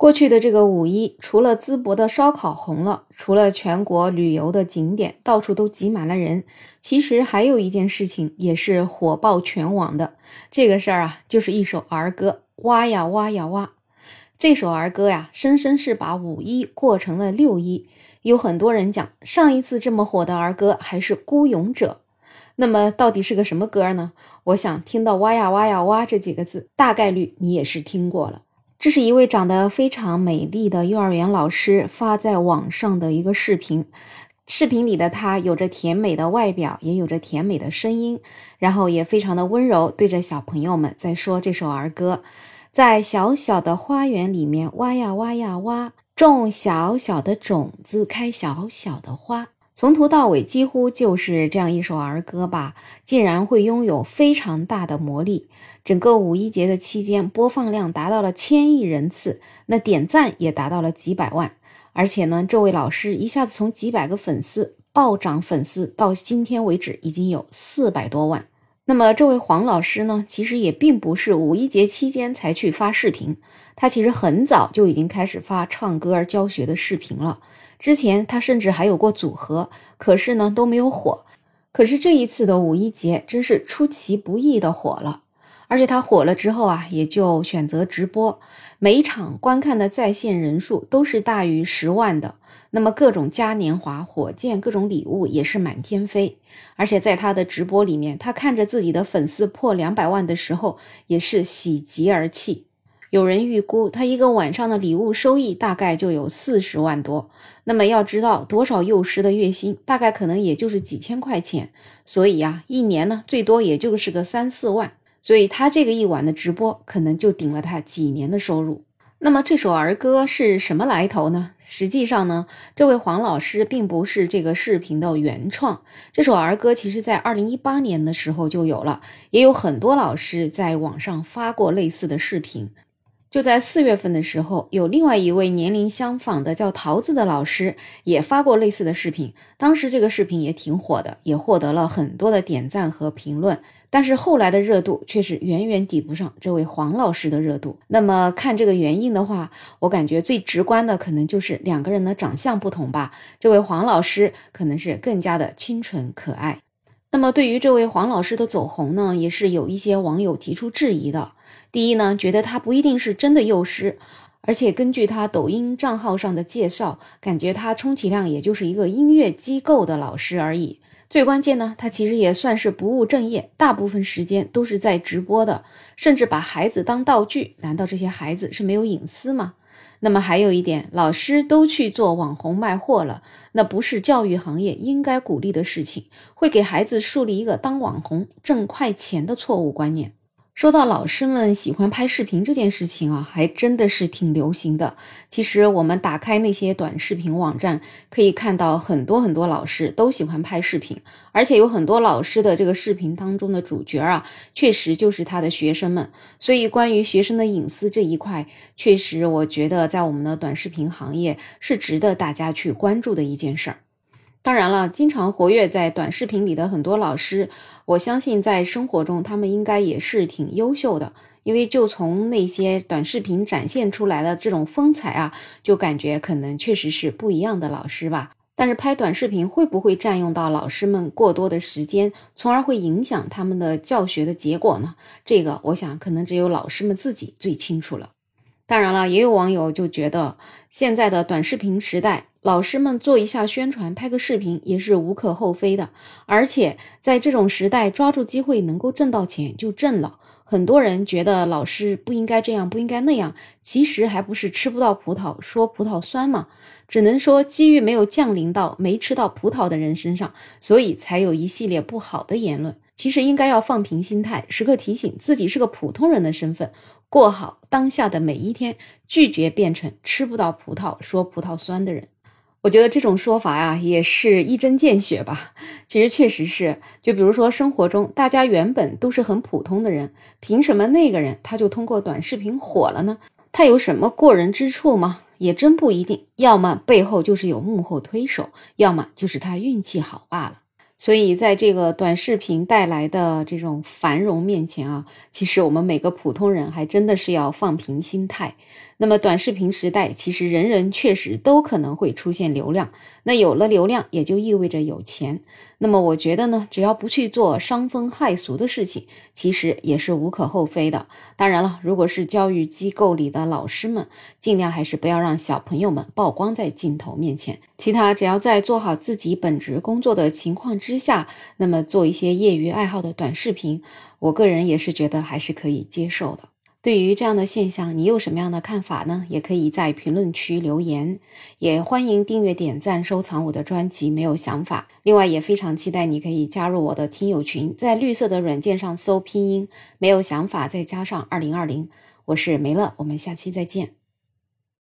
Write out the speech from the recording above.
过去的这个五一，除了淄博的烧烤红了，除了全国旅游的景点到处都挤满了人，其实还有一件事情也是火爆全网的。这个事儿啊，就是一首儿歌《挖呀挖呀挖》。这首儿歌呀，生生是把五一过成了六一。有很多人讲，上一次这么火的儿歌还是《孤勇者》。那么到底是个什么歌呢？我想听到“挖呀挖呀挖”这几个字，大概率你也是听过了。这是一位长得非常美丽的幼儿园老师发在网上的一个视频。视频里的她有着甜美的外表，也有着甜美的声音，然后也非常的温柔，对着小朋友们在说这首儿歌。在小小的花园里面，挖呀挖呀挖，种小小的种子，开小小的花。从头到尾几乎就是这样一首儿歌吧，竟然会拥有非常大的魔力。整个五一节的期间，播放量达到了千亿人次，那点赞也达到了几百万。而且呢，这位老师一下子从几百个粉丝暴涨粉丝，到今天为止已经有四百多万。那么，这位黄老师呢，其实也并不是五一节期间才去发视频，他其实很早就已经开始发唱歌教学的视频了。之前他甚至还有过组合，可是呢都没有火。可是这一次的五一节真是出其不意的火了，而且他火了之后啊，也就选择直播，每一场观看的在线人数都是大于十万的。那么各种嘉年华、火箭、各种礼物也是满天飞。而且在他的直播里面，他看着自己的粉丝破两百万的时候，也是喜极而泣。有人预估他一个晚上的礼物收益大概就有四十万多。那么要知道多少幼师的月薪，大概可能也就是几千块钱。所以呀，一年呢最多也就是个三四万。所以他这个一晚的直播，可能就顶了他几年的收入。那么这首儿歌是什么来头呢？实际上呢，这位黄老师并不是这个视频的原创。这首儿歌其实在二零一八年的时候就有了，也有很多老师在网上发过类似的视频。就在四月份的时候，有另外一位年龄相仿的叫桃子的老师也发过类似的视频。当时这个视频也挺火的，也获得了很多的点赞和评论。但是后来的热度却是远远抵不上这位黄老师的热度。那么看这个原因的话，我感觉最直观的可能就是两个人的长相不同吧。这位黄老师可能是更加的清纯可爱。那么对于这位黄老师的走红呢，也是有一些网友提出质疑的。第一呢，觉得他不一定是真的幼师，而且根据他抖音账号上的介绍，感觉他充其量也就是一个音乐机构的老师而已。最关键呢，他其实也算是不务正业，大部分时间都是在直播的，甚至把孩子当道具。难道这些孩子是没有隐私吗？那么还有一点，老师都去做网红卖货了，那不是教育行业应该鼓励的事情，会给孩子树立一个当网红挣快钱的错误观念。说到老师们喜欢拍视频这件事情啊，还真的是挺流行的。其实我们打开那些短视频网站，可以看到很多很多老师都喜欢拍视频，而且有很多老师的这个视频当中的主角啊，确实就是他的学生们。所以关于学生的隐私这一块，确实我觉得在我们的短视频行业是值得大家去关注的一件事儿。当然了，经常活跃在短视频里的很多老师，我相信在生活中他们应该也是挺优秀的，因为就从那些短视频展现出来的这种风采啊，就感觉可能确实是不一样的老师吧。但是拍短视频会不会占用到老师们过多的时间，从而会影响他们的教学的结果呢？这个我想可能只有老师们自己最清楚了。当然了，也有网友就觉得现在的短视频时代。老师们做一下宣传，拍个视频也是无可厚非的。而且在这种时代，抓住机会能够挣到钱就挣了。很多人觉得老师不应该这样，不应该那样，其实还不是吃不到葡萄说葡萄酸吗？只能说机遇没有降临到没吃到葡萄的人身上，所以才有一系列不好的言论。其实应该要放平心态，时刻提醒自己是个普通人的身份，过好当下的每一天，拒绝变成吃不到葡萄说葡萄酸的人。我觉得这种说法呀，也是一针见血吧。其实确实是，就比如说生活中，大家原本都是很普通的人，凭什么那个人他就通过短视频火了呢？他有什么过人之处吗？也真不一定。要么背后就是有幕后推手，要么就是他运气好罢了。所以，在这个短视频带来的这种繁荣面前啊，其实我们每个普通人还真的是要放平心态。那么，短视频时代，其实人人确实都可能会出现流量。那有了流量，也就意味着有钱。那么，我觉得呢，只要不去做伤风害俗的事情，其实也是无可厚非的。当然了，如果是教育机构里的老师们，尽量还是不要让小朋友们曝光在镜头面前。其他，只要在做好自己本职工作的情况之下，那么做一些业余爱好的短视频，我个人也是觉得还是可以接受的。对于这样的现象，你有什么样的看法呢？也可以在评论区留言，也欢迎订阅、点赞、收藏我的专辑。没有想法，另外也非常期待你可以加入我的听友群，在绿色的软件上搜拼音“没有想法”，再加上二零二零，我是梅乐，我们下期再见。